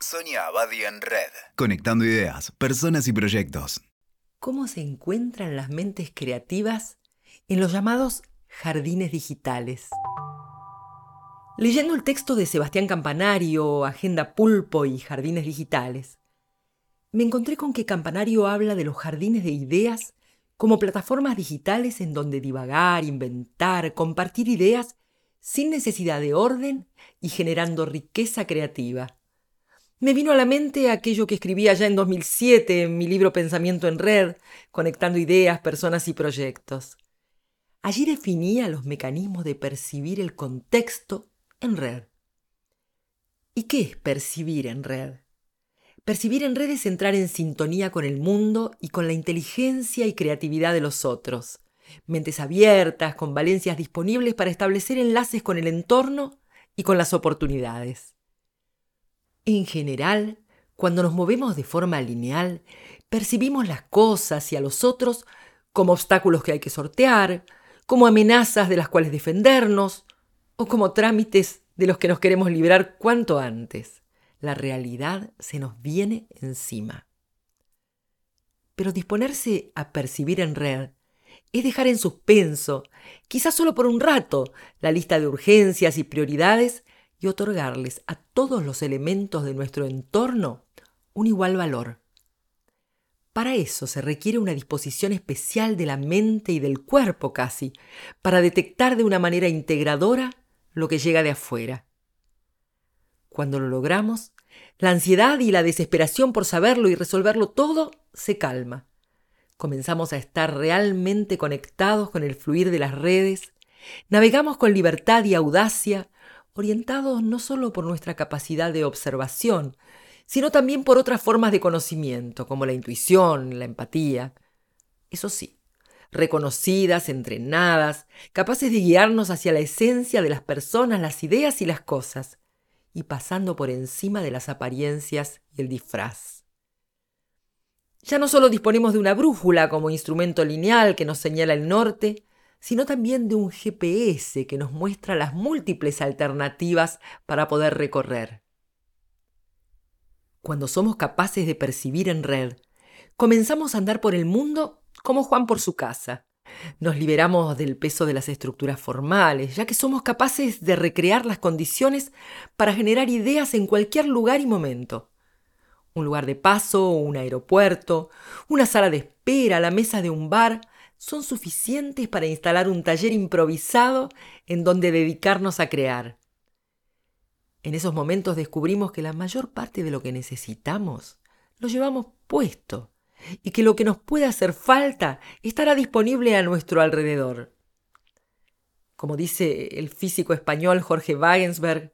Sonia Abadi en Red. Conectando ideas, personas y proyectos. ¿Cómo se encuentran las mentes creativas en los llamados jardines digitales? Leyendo el texto de Sebastián Campanario, Agenda Pulpo y Jardines Digitales, me encontré con que Campanario habla de los jardines de ideas como plataformas digitales en donde divagar, inventar, compartir ideas sin necesidad de orden y generando riqueza creativa. Me vino a la mente aquello que escribí ya en 2007 en mi libro Pensamiento en Red, conectando ideas, personas y proyectos. Allí definía los mecanismos de percibir el contexto en red. ¿Y qué es percibir en red? Percibir en red es entrar en sintonía con el mundo y con la inteligencia y creatividad de los otros. Mentes abiertas, con valencias disponibles para establecer enlaces con el entorno y con las oportunidades. En general, cuando nos movemos de forma lineal, percibimos las cosas y a los otros como obstáculos que hay que sortear, como amenazas de las cuales defendernos, o como trámites de los que nos queremos librar cuanto antes. La realidad se nos viene encima. Pero disponerse a percibir en red es dejar en suspenso, quizás solo por un rato, la lista de urgencias y prioridades y otorgarles a todos los elementos de nuestro entorno un igual valor. Para eso se requiere una disposición especial de la mente y del cuerpo casi, para detectar de una manera integradora lo que llega de afuera. Cuando lo logramos, la ansiedad y la desesperación por saberlo y resolverlo todo se calma. Comenzamos a estar realmente conectados con el fluir de las redes, navegamos con libertad y audacia orientados no solo por nuestra capacidad de observación, sino también por otras formas de conocimiento, como la intuición, la empatía. Eso sí, reconocidas, entrenadas, capaces de guiarnos hacia la esencia de las personas, las ideas y las cosas, y pasando por encima de las apariencias y el disfraz. Ya no solo disponemos de una brújula como instrumento lineal que nos señala el norte, sino también de un GPS que nos muestra las múltiples alternativas para poder recorrer. Cuando somos capaces de percibir en red, comenzamos a andar por el mundo como Juan por su casa. Nos liberamos del peso de las estructuras formales, ya que somos capaces de recrear las condiciones para generar ideas en cualquier lugar y momento. Un lugar de paso, un aeropuerto, una sala de espera, la mesa de un bar, son suficientes para instalar un taller improvisado en donde dedicarnos a crear. En esos momentos descubrimos que la mayor parte de lo que necesitamos lo llevamos puesto y que lo que nos puede hacer falta estará disponible a nuestro alrededor. Como dice el físico español Jorge Wagensberg,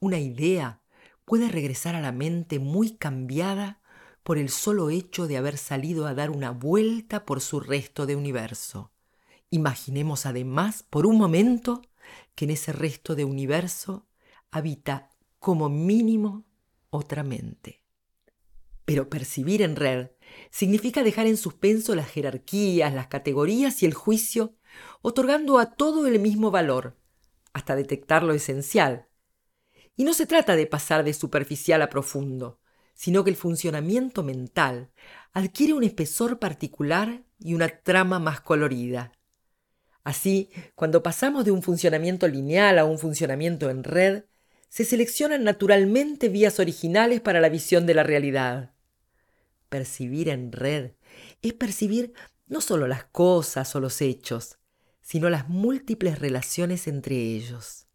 una idea puede regresar a la mente muy cambiada por el solo hecho de haber salido a dar una vuelta por su resto de universo. Imaginemos además por un momento que en ese resto de universo habita como mínimo otra mente. Pero percibir en red significa dejar en suspenso las jerarquías, las categorías y el juicio, otorgando a todo el mismo valor, hasta detectar lo esencial. Y no se trata de pasar de superficial a profundo, sino que el funcionamiento mental adquiere un espesor particular y una trama más colorida. Así, cuando pasamos de un funcionamiento lineal a un funcionamiento en red, se seleccionan naturalmente vías originales para la visión de la realidad. Percibir en red es percibir no solo las cosas o los hechos, sino las múltiples relaciones entre ellos.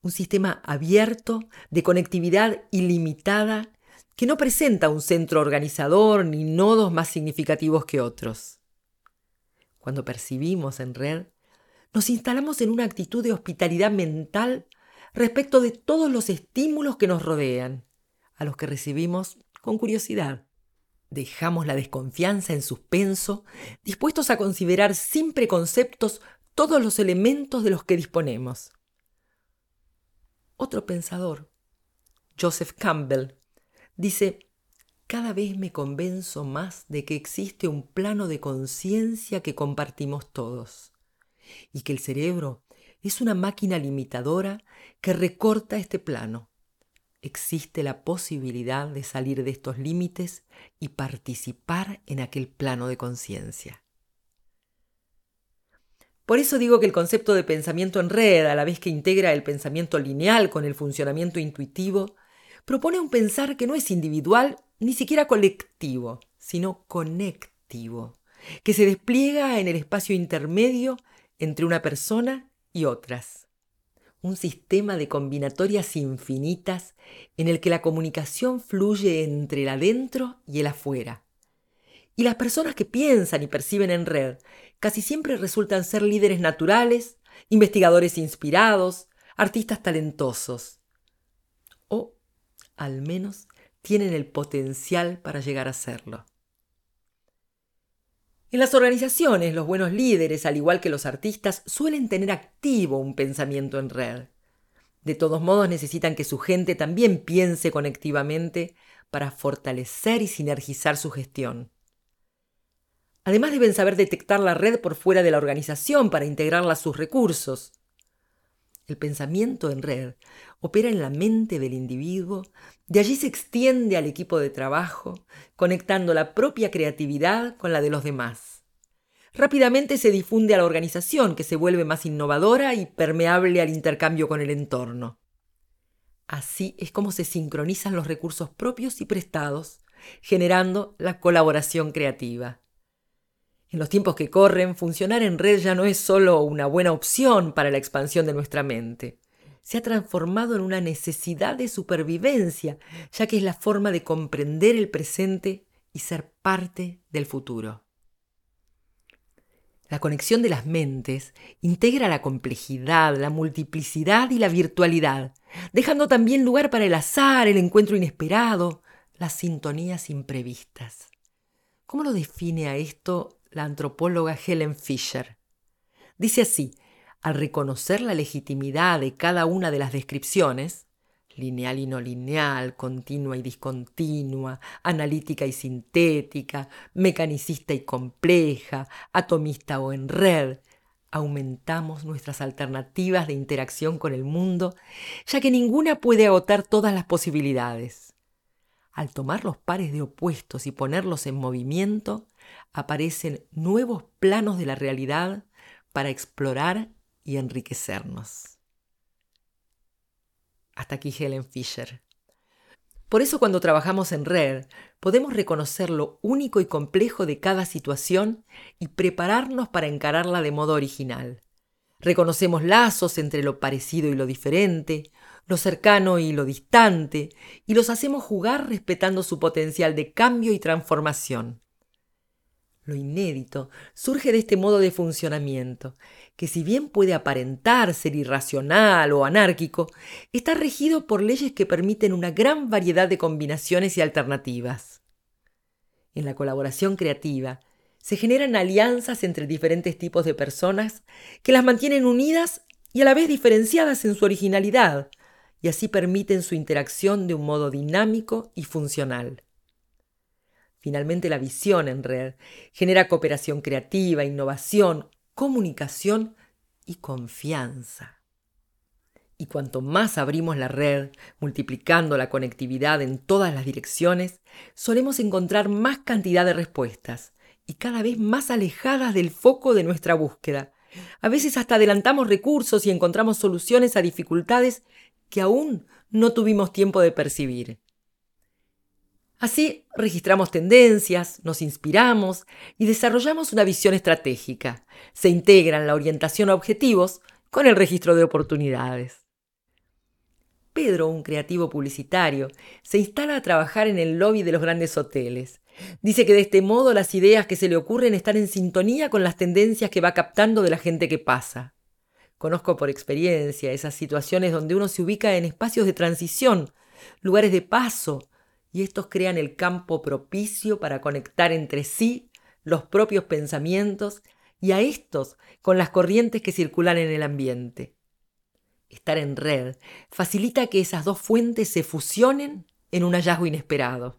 Un sistema abierto, de conectividad ilimitada que no presenta un centro organizador ni nodos más significativos que otros. Cuando percibimos en red, nos instalamos en una actitud de hospitalidad mental respecto de todos los estímulos que nos rodean, a los que recibimos con curiosidad. Dejamos la desconfianza en suspenso, dispuestos a considerar sin preconceptos todos los elementos de los que disponemos. Otro pensador, Joseph Campbell, Dice, cada vez me convenzo más de que existe un plano de conciencia que compartimos todos y que el cerebro es una máquina limitadora que recorta este plano. existe la posibilidad de salir de estos límites y participar en aquel plano de conciencia. Por eso digo que el concepto de pensamiento en red, a la vez que integra el pensamiento lineal con el funcionamiento intuitivo, propone un pensar que no es individual ni siquiera colectivo, sino conectivo, que se despliega en el espacio intermedio entre una persona y otras. Un sistema de combinatorias infinitas en el que la comunicación fluye entre el adentro y el afuera. Y las personas que piensan y perciben en red casi siempre resultan ser líderes naturales, investigadores inspirados, artistas talentosos. Al menos, tienen el potencial para llegar a serlo. En las organizaciones, los buenos líderes, al igual que los artistas, suelen tener activo un pensamiento en red. De todos modos, necesitan que su gente también piense conectivamente para fortalecer y sinergizar su gestión. Además deben saber detectar la red por fuera de la organización para integrarla a sus recursos. El pensamiento en red opera en la mente del individuo, de allí se extiende al equipo de trabajo, conectando la propia creatividad con la de los demás. Rápidamente se difunde a la organización, que se vuelve más innovadora y permeable al intercambio con el entorno. Así es como se sincronizan los recursos propios y prestados, generando la colaboración creativa. En los tiempos que corren, funcionar en red ya no es solo una buena opción para la expansión de nuestra mente. Se ha transformado en una necesidad de supervivencia, ya que es la forma de comprender el presente y ser parte del futuro. La conexión de las mentes integra la complejidad, la multiplicidad y la virtualidad, dejando también lugar para el azar, el encuentro inesperado, las sintonías imprevistas. ¿Cómo lo define a esto la antropóloga Helen Fisher. Dice así, al reconocer la legitimidad de cada una de las descripciones, lineal y no lineal, continua y discontinua, analítica y sintética, mecanicista y compleja, atomista o en red, aumentamos nuestras alternativas de interacción con el mundo, ya que ninguna puede agotar todas las posibilidades. Al tomar los pares de opuestos y ponerlos en movimiento, aparecen nuevos planos de la realidad para explorar y enriquecernos. Hasta aquí Helen Fisher. Por eso cuando trabajamos en red podemos reconocer lo único y complejo de cada situación y prepararnos para encararla de modo original. Reconocemos lazos entre lo parecido y lo diferente, lo cercano y lo distante, y los hacemos jugar respetando su potencial de cambio y transformación. Lo inédito surge de este modo de funcionamiento, que si bien puede aparentar ser irracional o anárquico, está regido por leyes que permiten una gran variedad de combinaciones y alternativas. En la colaboración creativa, se generan alianzas entre diferentes tipos de personas que las mantienen unidas y a la vez diferenciadas en su originalidad, y así permiten su interacción de un modo dinámico y funcional. Finalmente, la visión en red genera cooperación creativa, innovación, comunicación y confianza. Y cuanto más abrimos la red, multiplicando la conectividad en todas las direcciones, solemos encontrar más cantidad de respuestas y cada vez más alejadas del foco de nuestra búsqueda. A veces hasta adelantamos recursos y encontramos soluciones a dificultades que aún no tuvimos tiempo de percibir. Así registramos tendencias, nos inspiramos y desarrollamos una visión estratégica. Se integran la orientación a objetivos con el registro de oportunidades. Pedro, un creativo publicitario, se instala a trabajar en el lobby de los grandes hoteles. Dice que de este modo las ideas que se le ocurren están en sintonía con las tendencias que va captando de la gente que pasa. Conozco por experiencia esas situaciones donde uno se ubica en espacios de transición, lugares de paso, y estos crean el campo propicio para conectar entre sí los propios pensamientos y a estos con las corrientes que circulan en el ambiente. Estar en red facilita que esas dos fuentes se fusionen en un hallazgo inesperado.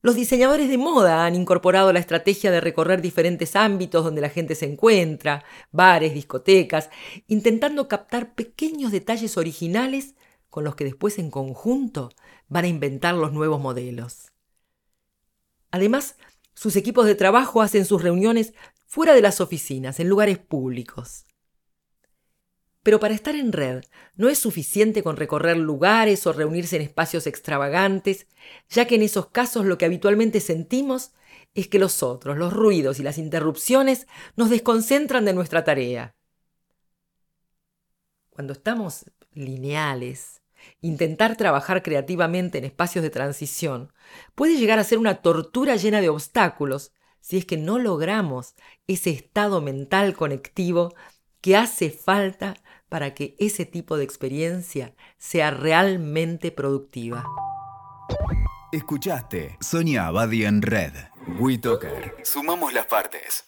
Los diseñadores de moda han incorporado la estrategia de recorrer diferentes ámbitos donde la gente se encuentra, bares, discotecas, intentando captar pequeños detalles originales con los que después en conjunto van a inventar los nuevos modelos. Además, sus equipos de trabajo hacen sus reuniones fuera de las oficinas, en lugares públicos. Pero para estar en red no es suficiente con recorrer lugares o reunirse en espacios extravagantes, ya que en esos casos lo que habitualmente sentimos es que los otros, los ruidos y las interrupciones nos desconcentran de nuestra tarea. Cuando estamos lineales, intentar trabajar creativamente en espacios de transición puede llegar a ser una tortura llena de obstáculos si es que no logramos ese estado mental conectivo que hace falta para que ese tipo de experiencia sea realmente productiva. Escuchaste Sonia Abadi en Red. WeToker. Sumamos las partes.